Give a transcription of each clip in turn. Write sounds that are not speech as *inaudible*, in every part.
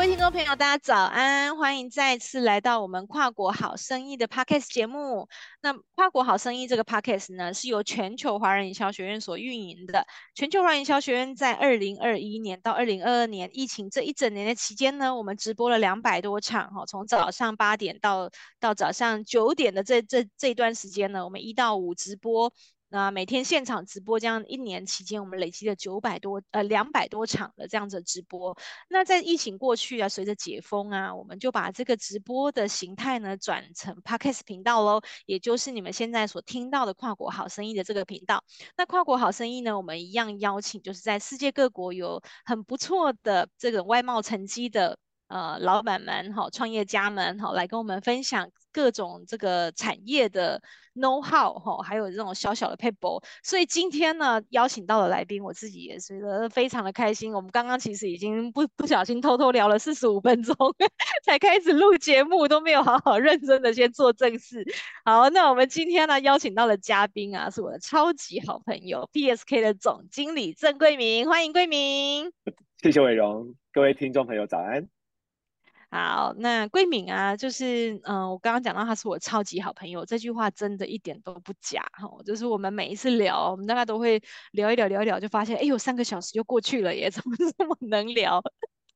各位听众朋友，大家早安！欢迎再次来到我们跨国好生意的 Podcast 节目。那跨国好生意这个 Podcast 呢，是由全球华人营销学院所运营的。全球华人营销学院在二零二一年到二零二二年疫情这一整年的期间呢，我们直播了两百多场，哈，从早上八点到到早上九点的这这这段时间呢，我们一到五直播。那每天现场直播这样一年期间，我们累积了九百多呃两百多场的这样子直播。那在疫情过去啊，随着解封啊，我们就把这个直播的形态呢转成 Podcast 频道喽，也就是你们现在所听到的跨国好生意的这个频道。那跨国好生意呢，我们一样邀请就是在世界各国有很不错的这个外贸成绩的。呃，老板们哈，创业家们哈，来跟我们分享各种这个产业的 know how 哈，还有这种小小的 paper。所以今天呢，邀请到的来宾，我自己也是觉得非常的开心。我们刚刚其实已经不不小心偷偷聊了四十五分钟，*laughs* 才开始录节目，都没有好好认真的先做正事。好，那我们今天呢，邀请到的嘉宾啊，是我的超级好朋友 PSK 的总经理郑贵明，欢迎贵明。谢谢伟荣，各位听众朋友早安。好，那桂敏啊，就是嗯、我刚刚讲到他是我超级好朋友，这句话真的一点都不假哈。就是我们每一次聊，我们大概都会聊一聊，聊一聊，就发现，哎呦，三个小时就过去了耶，怎么这么能聊？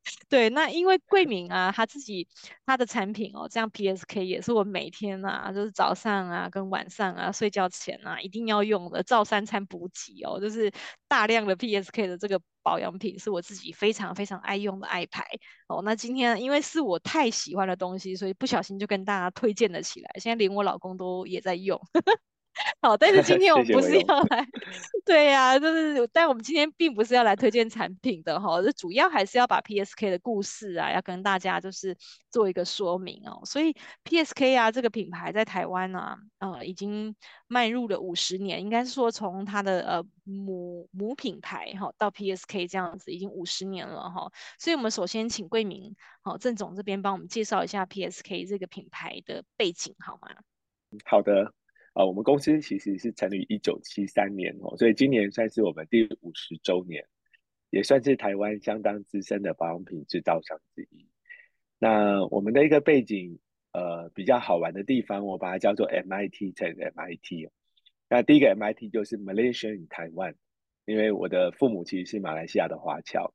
*laughs* 对，那因为贵敏啊，他自己他的产品哦，这样 PSK 也是我每天啊，就是早上啊跟晚上啊睡觉前啊一定要用的，照三餐补给哦，就是大量的 PSK 的这个保养品是我自己非常非常爱用的爱牌哦。那今天因为是我太喜欢的东西，所以不小心就跟大家推荐了起来，现在连我老公都也在用。*laughs* 好，但是今天我们不是要来，*laughs* 对呀、啊，就是，但我们今天并不是要来推荐产品的哈，这主要还是要把 PSK 的故事啊，要跟大家就是做一个说明哦。所以 PSK 啊，这个品牌在台湾啊，呃，已经迈入了五十年，应该是说从它的呃母母品牌哈到 PSK 这样子，已经五十年了哈。所以我们首先请贵明好郑总这边帮我们介绍一下 PSK 这个品牌的背景好吗？好的。啊，我们公司其实是成立一九七三年哦，所以今年算是我们第五十周年，也算是台湾相当资深的保养品制造商之一。那我们的一个背景，呃，比较好玩的地方，我把它叫做 MIT 乘 MIT。那第一个 MIT 就是 Malaysia in Taiwan，因为我的父母其实是马来西亚的华侨，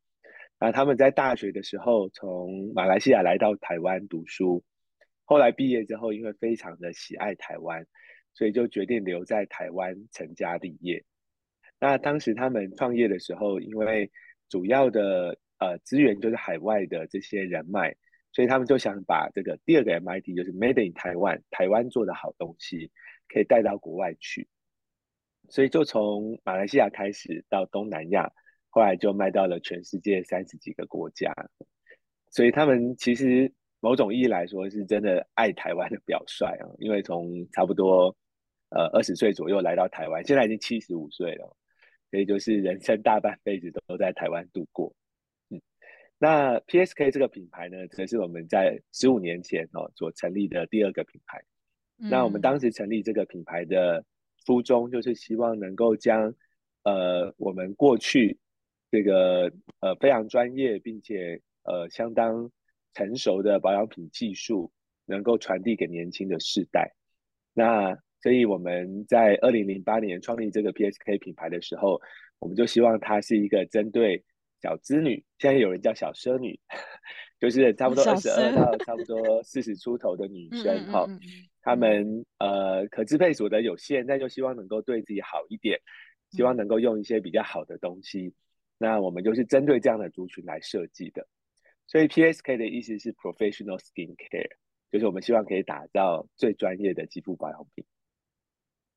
那他们在大学的时候从马来西亚来到台湾读书，后来毕业之后，因为非常的喜爱台湾。所以就决定留在台湾成家立业。那当时他们创业的时候，因为主要的呃资源就是海外的这些人脉，所以他们就想把这个第二个 MIT 就是 Made in Taiwan，台湾做的好东西可以带到国外去。所以就从马来西亚开始到东南亚，后来就卖到了全世界三十几个国家。所以他们其实某种意义来说是真的爱台湾的表率啊，因为从差不多。呃，二十岁左右来到台湾，现在已经七十五岁了，所以就是人生大半辈子都在台湾度过。嗯，那 PSK 这个品牌呢，则是我们在十五年前哦所成立的第二个品牌。嗯。那我们当时成立这个品牌的初衷，就是希望能够将呃我们过去这个呃非常专业并且呃相当成熟的保养品技术，能够传递给年轻的世代。那所以我们在二零零八年创立这个 PSK 品牌的时候，我们就希望它是一个针对小资女，现在有人叫小奢女，*laughs* 就是差不多二十二到差不多四十出头的女生哈，她们呃可支配所得有限，但就希望能够对自己好一点，希望能够用一些比较好的东西，那我们就是针对这样的族群来设计的。所以 PSK 的意思是 Professional Skin Care，就是我们希望可以打造最专业的肌肤保养品。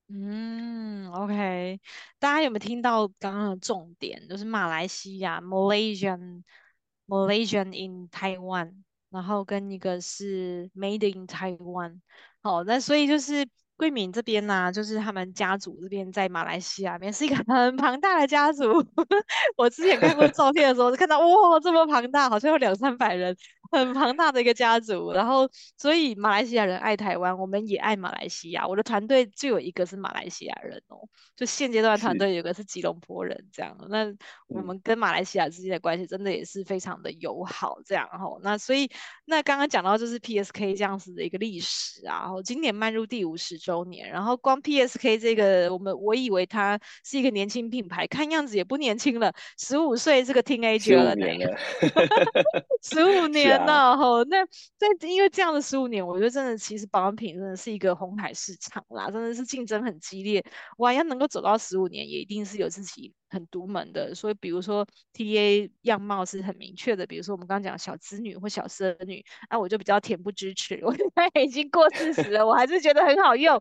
嗯，OK，大家有没有听到刚刚的重点？就是马来西亚 （Malaysian），Malaysian in Taiwan，然后跟一个是 Made in Taiwan。好，那所以就是桂敏这边呢、就是他们家族这边在马来西亚边是一个很 *laughs* 庞大的家族。*laughs* 我之前看过照片的时候，就看到哇，这么庞大，好像有两三百人。很庞大的一个家族，然后所以马来西亚人爱台湾，我们也爱马来西亚。我的团队就有一个是马来西亚人哦，就现阶段团队有个是吉隆坡人这样。那我们跟马来西亚之间的关系真的也是非常的友好这样吼。那所以那刚刚讲到就是 PSK 这样子的一个历史啊，然后今年迈入第五十周年，然后光 PSK 这个我们我以为它是一个年轻品牌，看样子也不年轻了，十五岁这个 teenager 了呢。*laughs* 十五年了吼、啊，那在因为这样的十五年，我觉得真的其实保养品真的是一个红海市场啦，真的是竞争很激烈。哇，要能够走到十五年，也一定是有自己很独门的。所以比如说 TA 样貌是很明确的，比如说我们刚刚讲小资女或小孙女，那、啊、我就比较恬不知耻，我现在已经过四十了，我还是觉得很好用。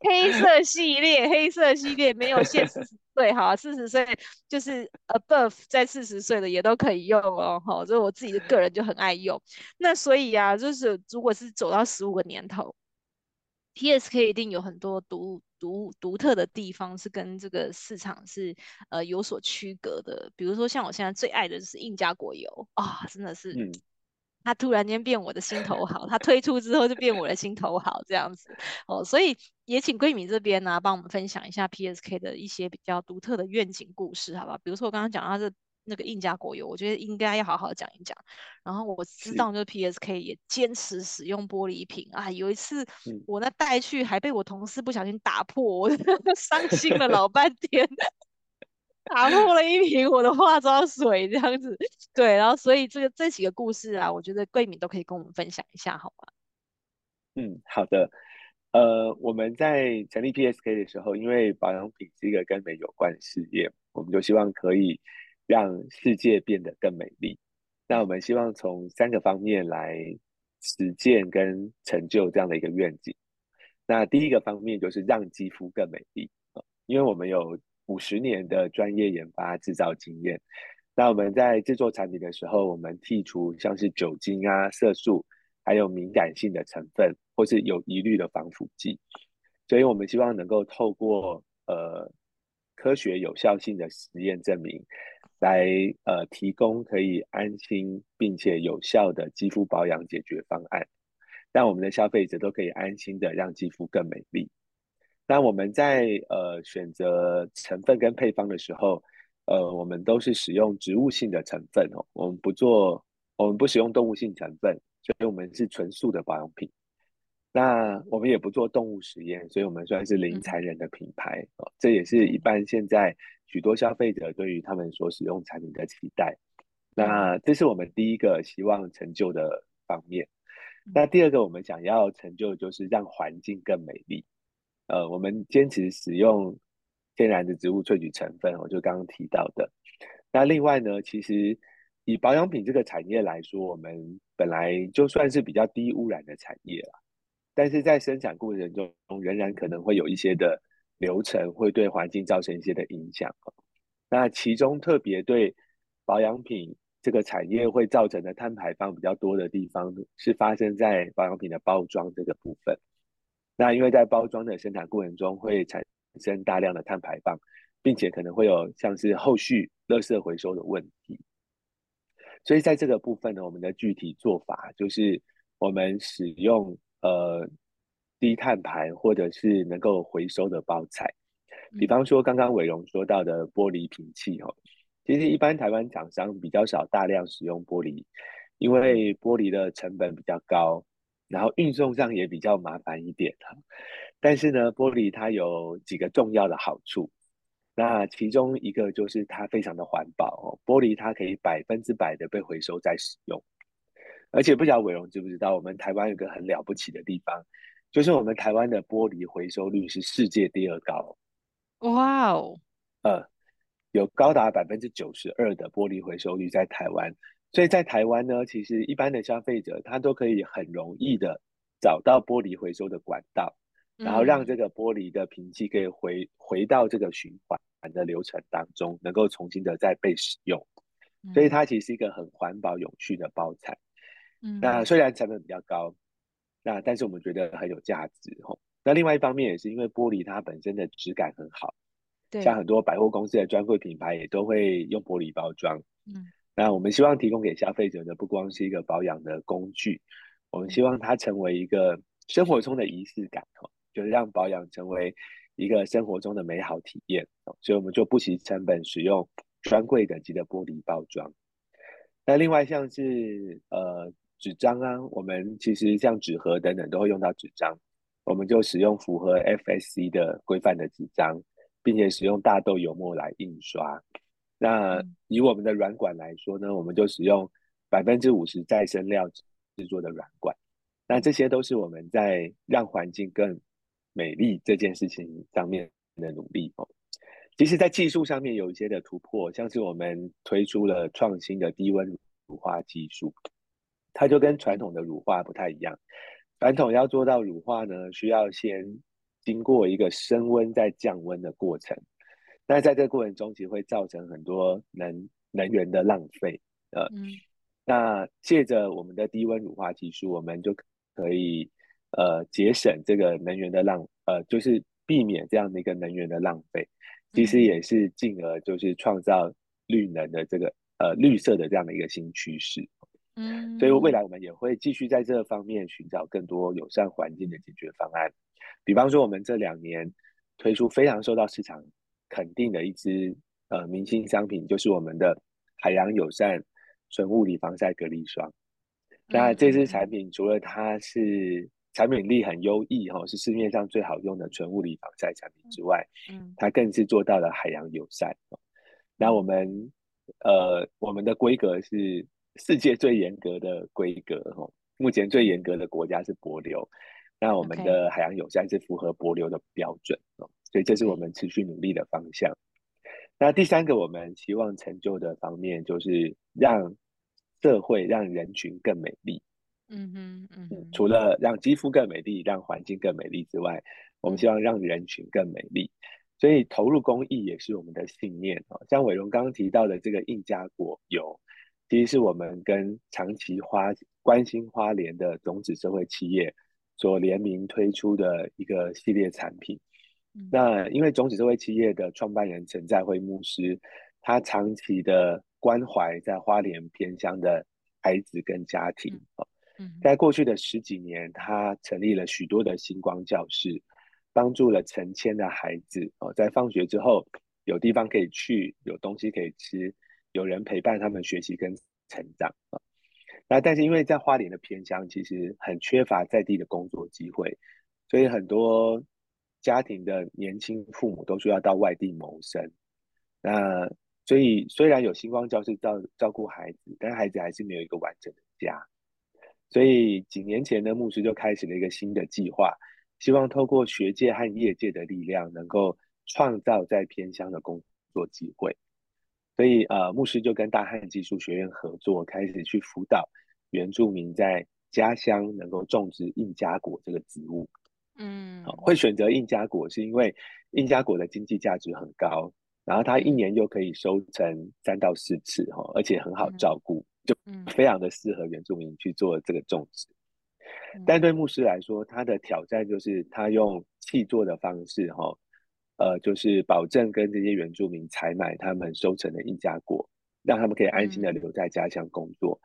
黑色系列，黑色系列没有限四十 *laughs* 岁，好，四十岁就是 above 在四十岁的也都可以用哦，哈，这我自己的个人就很爱用。那所以啊，就是如果是走到十五个年头，PSK 一定有很多独独独特的地方是跟这个市场是呃有所区隔的。比如说像我现在最爱的就是印加果油啊，真的是。嗯他突然间变我的心头好，他推出之后就变我的心头好这样子哦，所以也请桂敏这边呢、啊、帮我们分享一下 PSK 的一些比较独特的愿景故事，好吧？比如说我刚刚讲到这那个印加果油，我觉得应该要好好讲一讲。然后我知道就是 PSK 也坚持使用玻璃瓶啊，有一次我那带去还被我同事不小心打破，我 *laughs* 伤心了老半天。打破了一瓶我的化妆水，这样子，对，然后所以这个这几个故事啊，我觉得桂敏都可以跟我们分享一下，好吗？嗯，好的。呃，我们在成立 PSK 的时候，因为保养品是一个跟美有关的事业，我们就希望可以让世界变得更美丽。那我们希望从三个方面来实践跟成就这样的一个愿景。那第一个方面就是让肌肤更美丽，因为我们有。五十年的专业研发制造经验，那我们在制作产品的时候，我们剔除像是酒精啊、色素，还有敏感性的成分，或是有疑虑的防腐剂。所以，我们希望能够透过呃科学有效性的实验证明，来呃提供可以安心并且有效的肌肤保养解决方案，让我们的消费者都可以安心的让肌肤更美丽。那我们在呃选择成分跟配方的时候，呃，我们都是使用植物性的成分哦，我们不做，我们不使用动物性成分，所以我们是纯素的保养品。那我们也不做动物实验，所以我们算是零残忍的品牌哦，这也是一般现在许多消费者对于他们所使用产品的期待。那这是我们第一个希望成就的方面。那第二个我们想要成就就是让环境更美丽。呃，我们坚持使用天然的植物萃取成分，我就刚刚提到的。那另外呢，其实以保养品这个产业来说，我们本来就算是比较低污染的产业了，但是在生产过程中仍然可能会有一些的流程会对环境造成一些的影响。那其中特别对保养品这个产业会造成的碳排放比较多的地方，是发生在保养品的包装这个部分。那因为在包装的生产过程中会产生大量的碳排放，并且可能会有像是后续垃圾回收的问题，所以在这个部分呢，我们的具体做法就是我们使用呃低碳排或者是能够回收的包材，比方说刚刚伟荣说到的玻璃瓶器哦，其实一般台湾厂商比较少大量使用玻璃，因为玻璃的成本比较高。然后运送上也比较麻烦一点哈，但是呢，玻璃它有几个重要的好处，那其中一个就是它非常的环保哦，玻璃它可以百分之百的被回收再使用，而且不晓得伟荣知不知道，我们台湾有个很了不起的地方，就是我们台湾的玻璃回收率是世界第二高，哇哦，呃，有高达百分之九十二的玻璃回收率在台湾。所以在台湾呢，其实一般的消费者他都可以很容易的找到玻璃回收的管道，然后让这个玻璃的瓶器可以回回到这个循环的流程当中，能够重新的再被使用。所以它其实是一个很环保永续的包材。嗯，那虽然成本比较高，那但是我们觉得很有价值吼。那另外一方面也是因为玻璃它本身的质感很好，对，像很多百货公司的专柜品牌也都会用玻璃包装。嗯。那我们希望提供给消费者的不光是一个保养的工具，我们希望它成为一个生活中的仪式感哦，就是让保养成为一个生活中的美好体验。所以我们就不惜成本使用专柜等级的玻璃包装。那另外像是呃纸张啊，我们其实像纸盒等等都会用到纸张，我们就使用符合 FSC 的规范的纸张，并且使用大豆油墨来印刷。那以我们的软管来说呢，我们就使用百分之五十再生料制作的软管。那这些都是我们在让环境更美丽这件事情上面的努力哦。其实，在技术上面有一些的突破，像是我们推出了创新的低温乳化技术，它就跟传统的乳化不太一样。传统要做到乳化呢，需要先经过一个升温再降温的过程。那在这个过程中，其实会造成很多能能源的浪费，呃，嗯、那借着我们的低温乳化技术，我们就可以呃节省这个能源的浪，呃，就是避免这样的一个能源的浪费，其实也是进而就是创造绿能的这个呃绿色的这样的一个新趋势。嗯，所以未来我们也会继续在这方面寻找更多友善环境的解决方案，比方说我们这两年推出非常受到市场。肯定的一支呃明星商品就是我们的海洋友善纯物理防晒隔离霜。那这支产品除了它是产品力很优异哈，是市面上最好用的纯物理防晒产品之外，嗯，它更是做到了海洋友善。那我们呃我们的规格是世界最严格的规格哈，目前最严格的国家是帛琉，那我们的海洋友善是符合帛琉的标准哦。所以这是我们持续努力的方向。那第三个我们希望成就的方面，就是让社会、让人群更美丽。嗯哼，嗯哼。除了让肌肤更美丽、让环境更美丽之外，我们希望让人群更美丽。所以投入公益也是我们的信念哦。像伟荣刚刚提到的这个印加果油，其实是我们跟长期花关心花莲的种子社会企业所联名推出的一个系列产品。那因为种子社会企业的创办人陈在辉牧师，他长期的关怀在花莲偏乡的孩子跟家庭。在过去的十几年，他成立了许多的星光教室，帮助了成千的孩子哦，在放学之后有地方可以去，有东西可以吃，有人陪伴他们学习跟成长啊。那但是因为在花莲的偏乡，其实很缺乏在地的工作机会，所以很多。家庭的年轻父母都需要到外地谋生，那所以虽然有星光教室照照顾孩子，但孩子还是没有一个完整的家。所以几年前呢，牧师就开始了一个新的计划，希望透过学界和业界的力量，能够创造在偏乡的工作机会。所以呃，牧师就跟大汉技术学院合作，开始去辅导原住民在家乡能够种植印加果这个植物。嗯，会选择印加果是因为印加果的经济价值很高，然后它一年又可以收成三到四次哈，而且很好照顾，就非常的适合原住民去做这个种植。但对牧师来说，他的挑战就是他用契作的方式哈，呃，就是保证跟这些原住民采买他们收成的印加果，让他们可以安心的留在家乡工作。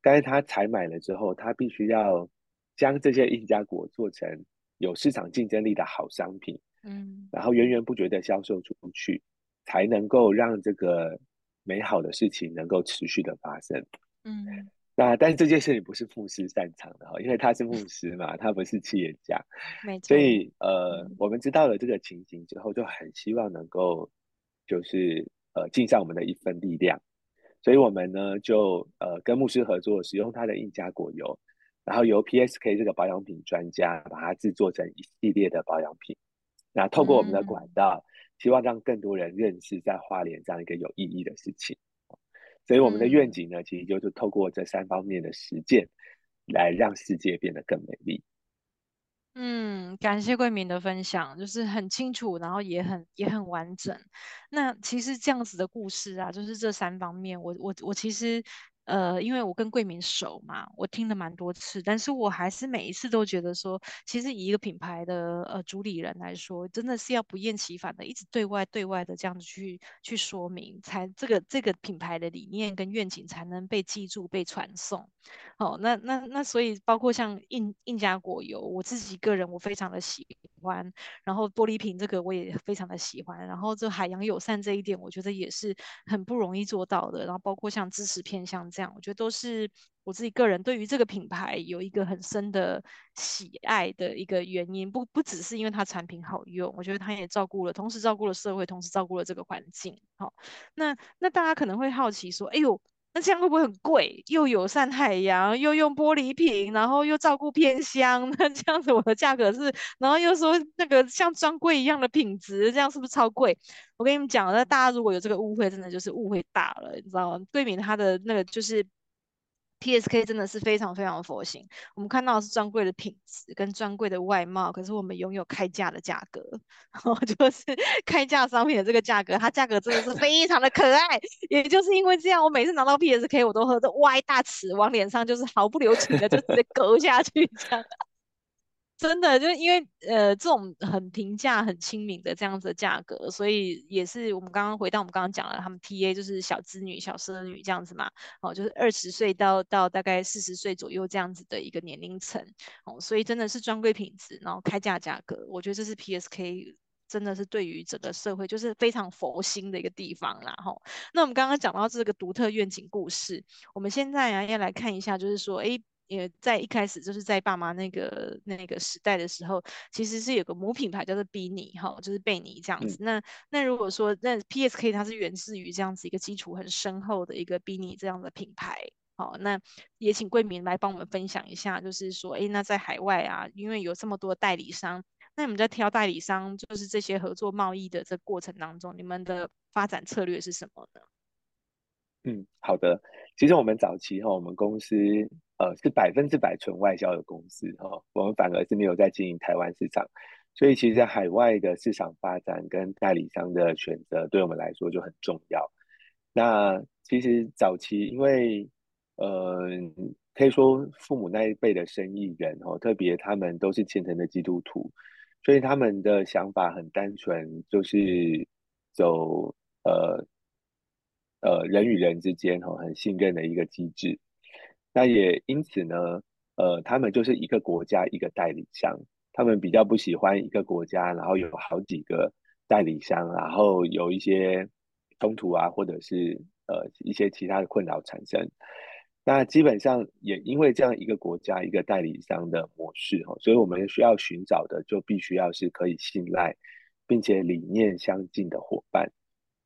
但是他采买了之后，他必须要将这些印加果做成。有市场竞争力的好商品，嗯，然后源源不绝的销售出去，才能够让这个美好的事情能够持续的发生，嗯，那但是这件事情不是牧师擅长的哈，因为他是牧师嘛，他不是企业家，*laughs* 没。错，所以呃，我们知道了这个情形之后，就很希望能够就是呃尽上我们的一份力量，所以我们呢就呃跟牧师合作，使用他的印加果油。然后由 PSK 这个保养品专家把它制作成一系列的保养品，那透过我们的管道，希望让更多人认识在花莲这样一个有意义的事情。所以我们的愿景呢，其实就是透过这三方面的实践，来让世界变得更美丽。嗯，感谢桂明的分享，就是很清楚，然后也很也很完整。那其实这样子的故事啊，就是这三方面，我我我其实。呃，因为我跟贵敏熟嘛，我听了蛮多次，但是我还是每一次都觉得说，其实以一个品牌的呃主理人来说，真的是要不厌其烦的，一直对外对外的这样子去去说明，才这个这个品牌的理念跟愿景才能被记住、被传送。哦，那那那所以包括像印印加果油，我自己个人我非常的喜欢，然后玻璃瓶这个我也非常的喜欢，然后这海洋友善这一点，我觉得也是很不容易做到的，然后包括像支持偏向。这样，我觉得都是我自己个人对于这个品牌有一个很深的喜爱的一个原因，不不只是因为它产品好用，我觉得它也照顾了，同时照顾了社会，同时照顾了这个环境。好，那那大家可能会好奇说，哎呦，那这样会不会很贵？又友善海洋，又用玻璃瓶，然后又照顾偏乡，*laughs* 那这样子我的价格是，然后又说那个像专柜一样的品质，这样是不是超贵？我跟你们讲，那大家如果有这个误会，真的就是误会大了，你知道吗？对比它的那个就是 PSK 真的是非常非常佛心。我们看到的是专柜的品质跟专柜的外貌，可是我们拥有开价的价格，*laughs* 然后就是开价商品的这个价格，它价格真的是非常的可爱。也就是因为这样，我每次拿到 PSK，我都喝的挖一大齿往脸上，就是毫不留情的就直接 *laughs* 勾下去这样。真的，就是因为呃，这种很平价、很亲民的这样子的价格，所以也是我们刚刚回到我们刚刚讲了，他们 TA 就是小资女、小奢女这样子嘛，哦，就是二十岁到到大概四十岁左右这样子的一个年龄层，哦，所以真的是专柜品质，然后开价价格，我觉得这是 PSK 真的是对于整个社会就是非常佛心的一个地方啦，吼。那我们刚刚讲到这个独特愿景故事，我们现在啊要来看一下，就是说，哎。也在一开始就是在爸妈那个那个时代的时候，其实是有个母品牌叫做 Beanie 哈，就是贝尼这样子。嗯、那那如果说那 PSK 它是源自于这样子一个基础很深厚的一个 Beanie 这样的品牌，好，那也请贵敏来帮我们分享一下，就是说，哎，那在海外啊，因为有这么多代理商，那你们在挑代理商，就是这些合作贸易的这个过程当中，你们的发展策略是什么呢？嗯，好的。其实我们早期哈，我们公司呃是百分之百纯外销的公司哈，我们反而是没有在经营台湾市场，所以其实在海外的市场发展跟代理商的选择，对我们来说就很重要。那其实早期因为呃可以说父母那一辈的生意人哦，特别他们都是虔诚的基督徒，所以他们的想法很单纯，就是走呃。呃，人与人之间哈很信任的一个机制，那也因此呢，呃，他们就是一个国家一个代理商，他们比较不喜欢一个国家，然后有好几个代理商，然后有一些冲突啊，或者是呃一些其他的困扰产生。那基本上也因为这样一个国家一个代理商的模式哈，所以我们需要寻找的就必须要是可以信赖，并且理念相近的伙伴。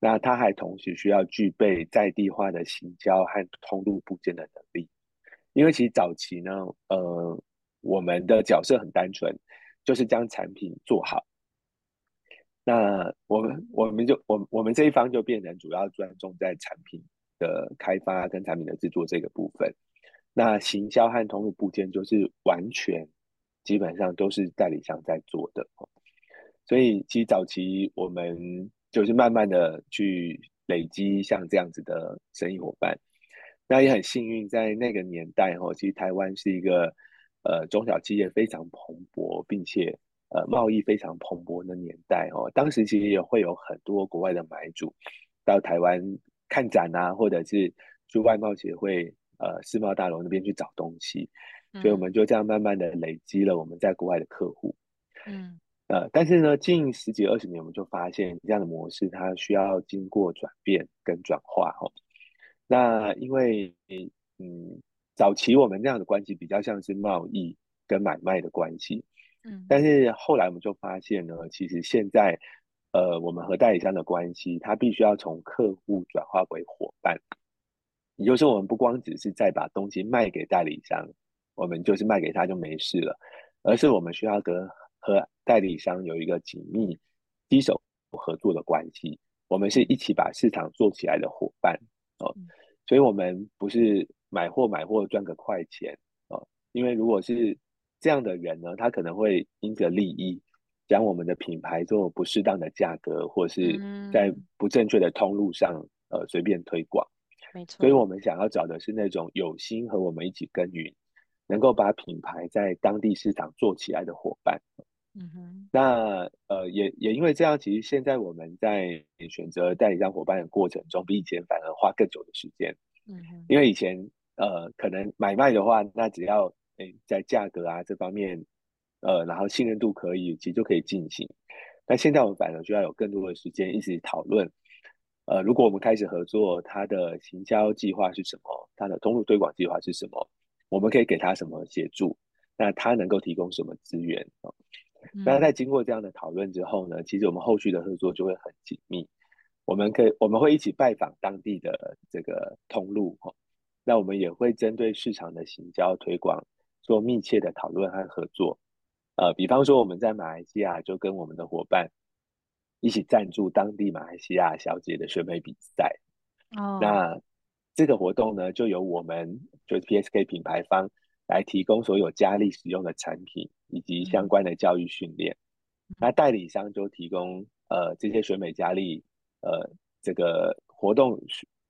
那他还同时需要具备在地化的行销和通路布建的能力，因为其实早期呢，呃，我们的角色很单纯，就是将产品做好。那我们我们就我我们这一方就变成主要专注在产品的开发跟产品的制作这个部分。那行销和通路部件就是完全基本上都是代理商在做的。所以其实早期我们。就是慢慢的去累积像这样子的生意伙伴，那也很幸运，在那个年代哈，其实台湾是一个呃中小企业非常蓬勃，并且呃贸易非常蓬勃的年代哦。当时其实也会有很多国外的买主到台湾看展啊，或者是去外贸协会呃世贸大楼那边去找东西，所以我们就这样慢慢的累积了我们在国外的客户。嗯。呃，但是呢，近十几二十年，我们就发现这样的模式它需要经过转变跟转化哈。那因为嗯，早期我们这样的关系比较像是贸易跟买卖的关系，嗯，但是后来我们就发现呢，其实现在呃，我们和代理商的关系，它必须要从客户转化为伙伴，也就是我们不光只是在把东西卖给代理商，我们就是卖给他就没事了，而是我们需要跟和代理商有一个紧密携手合作的关系，我们是一起把市场做起来的伙伴哦，所以我们不是买货买货赚个快钱哦，因为如果是这样的人呢，他可能会因着利益将我们的品牌做不适当的价格，或是在不正确的通路上呃随便推广，没错。所以我们想要找的是那种有心和我们一起耕耘，能够把品牌在当地市场做起来的伙伴。嗯哼。那呃，也也因为这样，其实现在我们在选择代理商伙伴的过程中，比以前反而花更久的时间。嗯哼。因为以前呃，可能买卖的话，那只要诶在价格啊这方面，呃，然后信任度可以，其实就可以进行。那现在我们反而需要有更多的时间一起讨论。呃，如果我们开始合作，他的行销计划是什么？他的通路推广计划是什么？我们可以给他什么协助？那他能够提供什么资源？哦，那在经过这样的讨论之后呢，其实我们后续的合作就会很紧密。我们可以，我们会一起拜访当地的这个通路，哦，那我们也会针对市场的行销推广做密切的讨论和合作。呃，比方说我们在马来西亚就跟我们的伙伴一起赞助当地马来西亚小姐的选美比赛。哦，那这个活动呢，就由我们就是 PSK 品牌方来提供所有佳丽使用的产品以及相关的教育训练。嗯、那代理商就提供呃这些选美佳丽呃这个活动。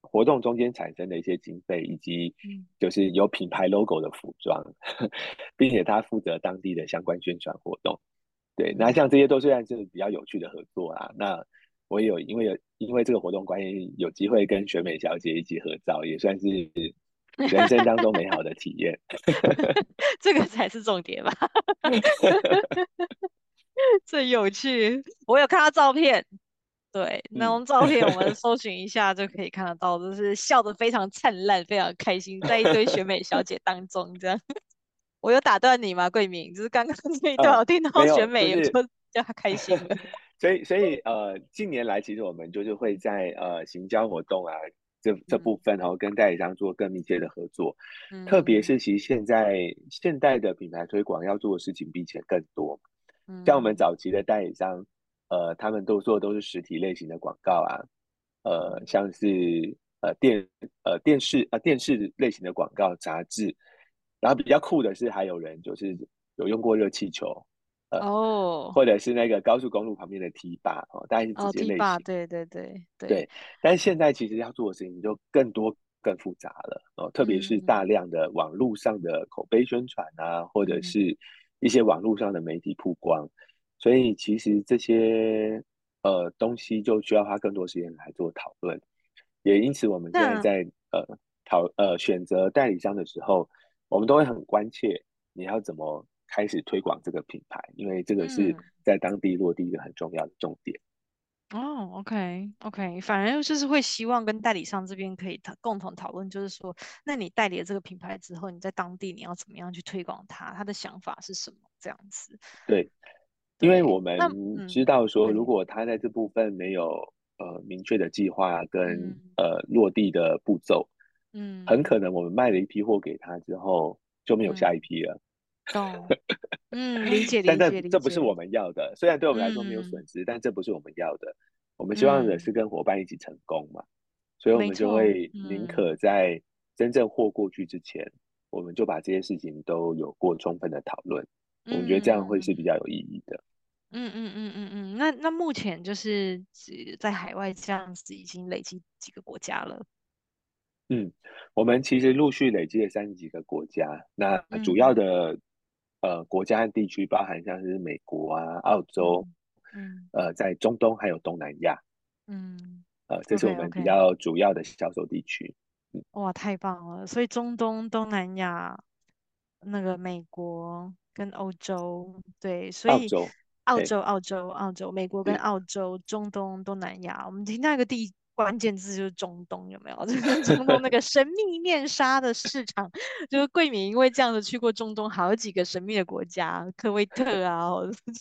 活动中间产生的一些经费，以及就是有品牌 logo 的服装，嗯、*laughs* 并且他负责当地的相关宣传活动。对，那像这些都虽然是比较有趣的合作啊。那我也有因为有因为这个活动关系，有机会跟选美小姐一起合照，也算是人生当中美好的体验。*laughs* 这个才是重点吧？*laughs* 最有趣，我有看到照片。对，那张照片我们 *laughs* 搜寻一下就可以看得到，就是笑得非常灿烂，非常开心，在一堆选美小姐当中这样。我有打断你吗，桂明？就是刚刚那一段我听到选美，有说叫他开心了。所以，所以呃，近年来其实我们就是会在呃行销活动啊这这部分，然后跟代理商做更密切的合作。嗯、特别是其实现在现代的品牌推广要做的事情比以前更多。嗯、像我们早期的代理商。呃，他们都做的都是实体类型的广告啊，呃，像是呃电呃电视呃电视类型的广告杂志，然后比较酷的是还有人就是有用过热气球，呃、哦，或者是那个高速公路旁边的 T 坝哦，大概是这些类型，哦、对对对对，对，但是现在其实要做的事情就更多更复杂了哦，特别是大量的网络上的口碑宣传啊，嗯、或者是一些网络上的媒体曝光。所以其实这些呃东西就需要花更多时间来做讨论，也因此我们现在在呃讨呃选择代理商的时候，我们都会很关切你要怎么开始推广这个品牌，因为这个是在当地落地一个很重要的重点。嗯、哦，OK OK，反而就是会希望跟代理商这边可以共同讨论，就是说，那你代理了这个品牌之后，你在当地你要怎么样去推广它？他的想法是什么？这样子。对。因为我们知道说，如果他在这部分没有、嗯、呃明确的计划跟、嗯、呃落地的步骤，嗯，很可能我们卖了一批货给他之后就没有下一批了。懂，嗯，理解 *laughs* 理解。但这这不是我们要的，虽然对我们来说没有损失，嗯、但这不是我们要的。我们希望的是跟伙伴一起成功嘛，嗯、所以我们就会宁可在真正货过去之前，嗯、我们就把这些事情都有过充分的讨论。我们觉得这样会是比较有意义的。嗯嗯嗯嗯嗯，那那目前就是在海外这样子已经累积几个国家了。嗯，我们其实陆续累积了三十几个国家。那主要的、嗯、呃国家和地区包含像是美国啊、澳洲，嗯，呃，在中东还有东南亚。嗯，呃，这是我们比较主要的销售地区。嗯、哇，太棒了！所以中东、东南亚。那个美国跟欧洲，对，所以澳洲、澳洲、澳洲、澳洲、美国跟澳洲、中东、东南亚，我们听到一个地。关键字就是中东有没有？*laughs* 就是中东那个神秘面纱的市场，就是桂敏因为这样子去过中东好几个神秘的国家，科威特啊，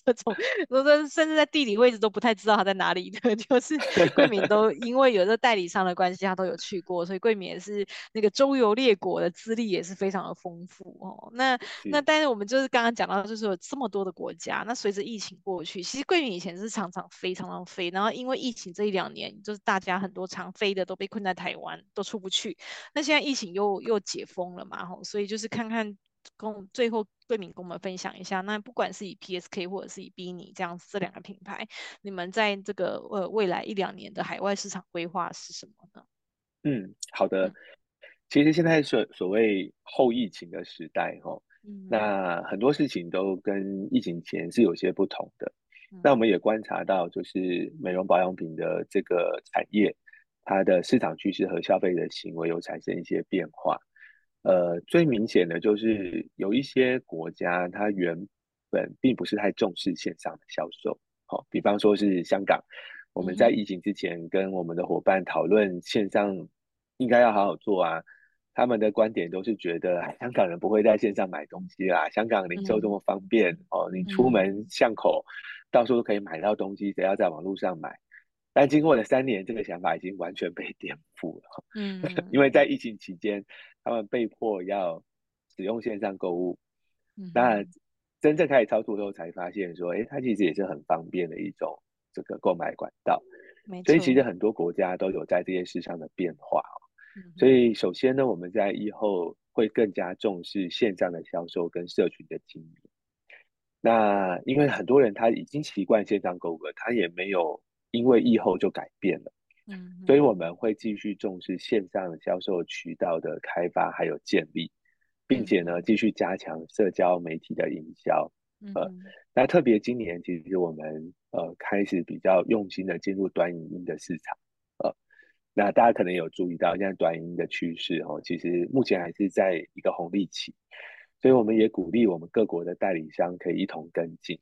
这种，我说甚至在地理位置都不太知道它在哪里的，*laughs* 就是桂敏都因为有这代理商的关系，他都有去过，所以桂敏也是那个周游列国的资历也是非常的丰富哦。那那但是我们就是刚刚讲到，就是有这么多的国家，那随着疫情过去，其实桂敏以前是常常飞，常常飞，然后因为疫情这一两年，就是大家很。很多常飞的都被困在台湾，都出不去。那现在疫情又又解封了嘛，吼，所以就是看看跟最后桂敏跟我们分享一下，那不管是以 PSK 或者是以 BINI 这样子这两个品牌，你们在这个呃未来一两年的海外市场规划是什么呢？嗯，好的。其实现在所所谓后疫情的时代，哈，那很多事情都跟疫情前是有些不同的。那我们也观察到，就是美容保养品的这个产业，它的市场趋势和消费的行为有产生一些变化。呃，最明显的就是有一些国家，它原本并不是太重视线上的销售，好，比方说是香港，我们在疫情之前跟我们的伙伴讨论线上应该要好好做啊。他们的观点都是觉得香港人不会在线上买东西啦，香港零售这么方便、嗯、哦，你出门巷口、嗯、到处都可以买到东西，只要在网络上买？但经过了三年，这个想法已经完全被颠覆了。嗯，*laughs* 因为在疫情期间，他们被迫要使用线上购物。嗯，那真正开始操作之后，才发现说，哎，它其实也是很方便的一种这个购买管道。所以其实很多国家都有在这件事上的变化。所以，首先呢，我们在疫后会更加重视线上的销售跟社群的经营。那因为很多人他已经习惯线上购物了，他也没有因为疫后就改变了。嗯，所以我们会继续重视线上销售渠道的开发还有建立，并且呢，继续加强社交媒体的营销。呃，那特别今年其实我们呃开始比较用心的进入短影音的市场。那大家可能有注意到，现在短影音的趋势哦，其实目前还是在一个红利期，所以我们也鼓励我们各国的代理商可以一同跟进。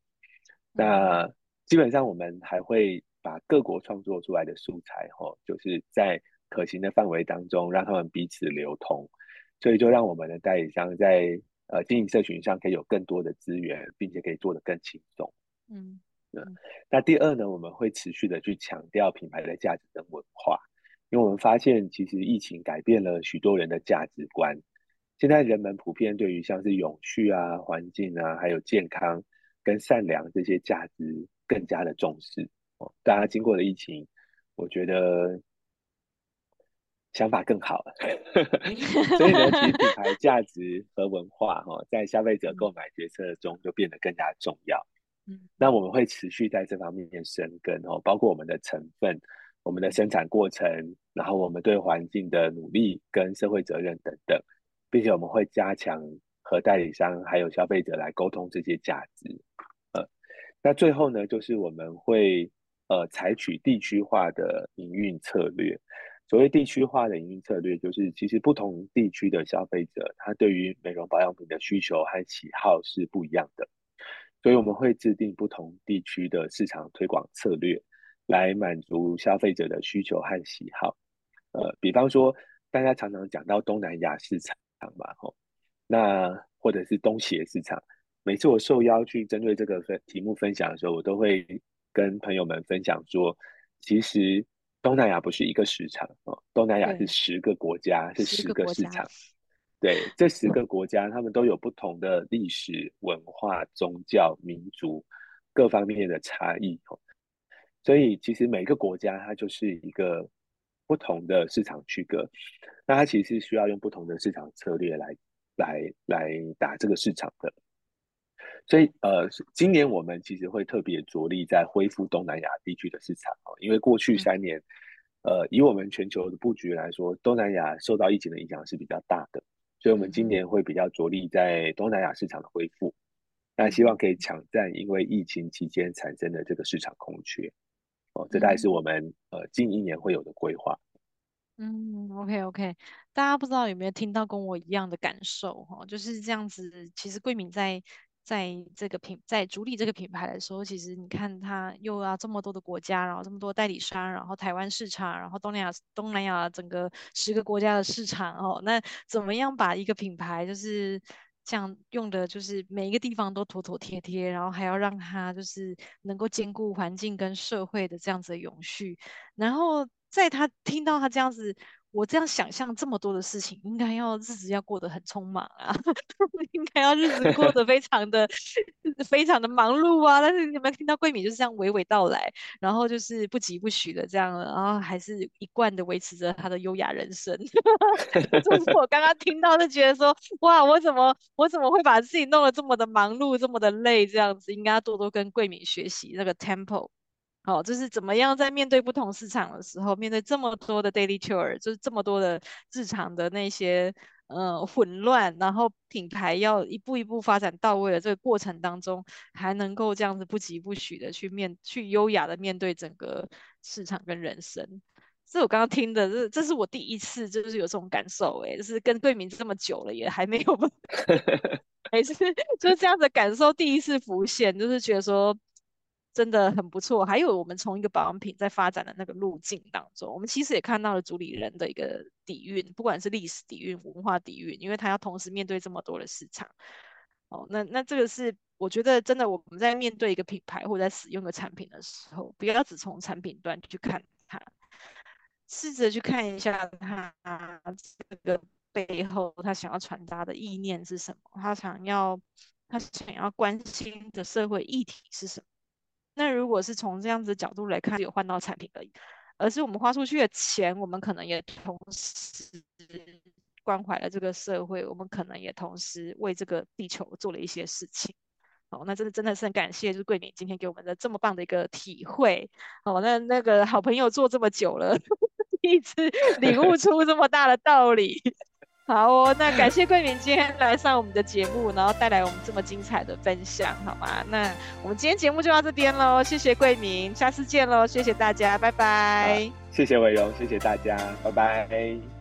那基本上我们还会把各国创作出来的素材哦，就是在可行的范围当中让他们彼此流通，所以就让我们的代理商在呃经营社群上可以有更多的资源，并且可以做得更轻松。嗯，那第二呢，我们会持续的去强调品牌的价值跟文化。因为我们发现，其实疫情改变了许多人的价值观。现在人们普遍对于像是永续啊、环境啊，还有健康跟善良这些价值更加的重视。哦，大家经过了疫情，我觉得想法更好了。*laughs* 所以呢，其实品牌价值和文化哈，在消费者购买决策中就变得更加重要。嗯，那我们会持续在这方面深耕哦，包括我们的成分。我们的生产过程，然后我们对环境的努力跟社会责任等等，并且我们会加强和代理商还有消费者来沟通这些价值。呃，那最后呢，就是我们会呃采取地区化的营运策略。所谓地区化的营运策略，就是其实不同地区的消费者，他对于美容保养品的需求和喜好是不一样的，所以我们会制定不同地区的市场推广策略。来满足消费者的需求和喜好，呃，比方说大家常常讲到东南亚市场嘛，吼，那或者是东协市场，每次我受邀去针对这个分题目分享的时候，我都会跟朋友们分享说，其实东南亚不是一个市场哦，东南亚是十个国家，是十个市场，对，这十个国家他们都有不同的历史文化、宗教、民族各方面的差异，吼。所以其实每个国家它就是一个不同的市场区隔，那它其实是需要用不同的市场策略来来来打这个市场的。所以呃，今年我们其实会特别着力在恢复东南亚地区的市场哦，因为过去三年，呃，以我们全球的布局来说，东南亚受到疫情的影响是比较大的，所以我们今年会比较着力在东南亚市场的恢复，那希望可以抢占因为疫情期间产生的这个市场空缺。哦，这大概是我们呃近一年会有的规划。嗯，OK OK，大家不知道有没有听到跟我一样的感受哈？就是这样子。其实桂敏在在这个品在主理这个品牌的时候，其实你看它又要这么多的国家，然后这么多代理商，然后台湾市场，然后东南亚东南亚整个十个国家的市场哦，那怎么样把一个品牌就是？这样用的就是每一个地方都妥妥帖帖，然后还要让它就是能够兼顾环境跟社会的这样子的永续，然后在他听到他这样子。我这样想象这么多的事情，应该要日子要过得很匆忙啊，*laughs* 应该要日子过得非常的非常的忙碌啊。但是你有没有听到桂敏就是这样娓娓道来，然后就是不疾不徐的这样，然后还是一贯的维持着他的优雅人生。*laughs* 就是我刚刚听到就觉得说，哇，我怎么我怎么会把自己弄得这么的忙碌，这么的累，这样子应该要多多跟桂敏学习那个 tempo。好，就是怎么样在面对不同市场的时候，面对这么多的 daily chore，就是这么多的日常的那些呃混乱，然后品牌要一步一步发展到位的这个过程当中，还能够这样子不疾不徐的去面，去优雅的面对整个市场跟人生。这我刚刚听的，这这是我第一次就是有这种感受，哎，就是跟桂明这么久了，也还没有，*laughs* *laughs* 每次就是这样的感受第一次浮现，就是觉得说。真的很不错，还有我们从一个保养品在发展的那个路径当中，我们其实也看到了主理人的一个底蕴，不管是历史底蕴、文化底蕴，因为他要同时面对这么多的市场。哦，那那这个是我觉得真的，我们在面对一个品牌或者在使用一个产品的时候，不要只从产品端去看它，试着去看一下它这个背后他想要传达的意念是什么，他想要他想要关心的社会议题是什么。那如果是从这样子的角度来看，有换到产品而已，而是我们花出去的钱，我们可能也同时关怀了这个社会，我们可能也同时为这个地球做了一些事情。哦，那真的真的是很感谢，就是桂敏今天给我们的这么棒的一个体会。哦，那那个好朋友做这么久了，*laughs* 一直领悟出这么大的道理。好哦，那感谢桂明今天来上我们的节目，然后带来我们这么精彩的分享，好吗？那我们今天节目就到这边喽，谢谢桂明，下次见喽，谢谢大家，拜拜。谢谢伟荣，谢谢大家，拜拜。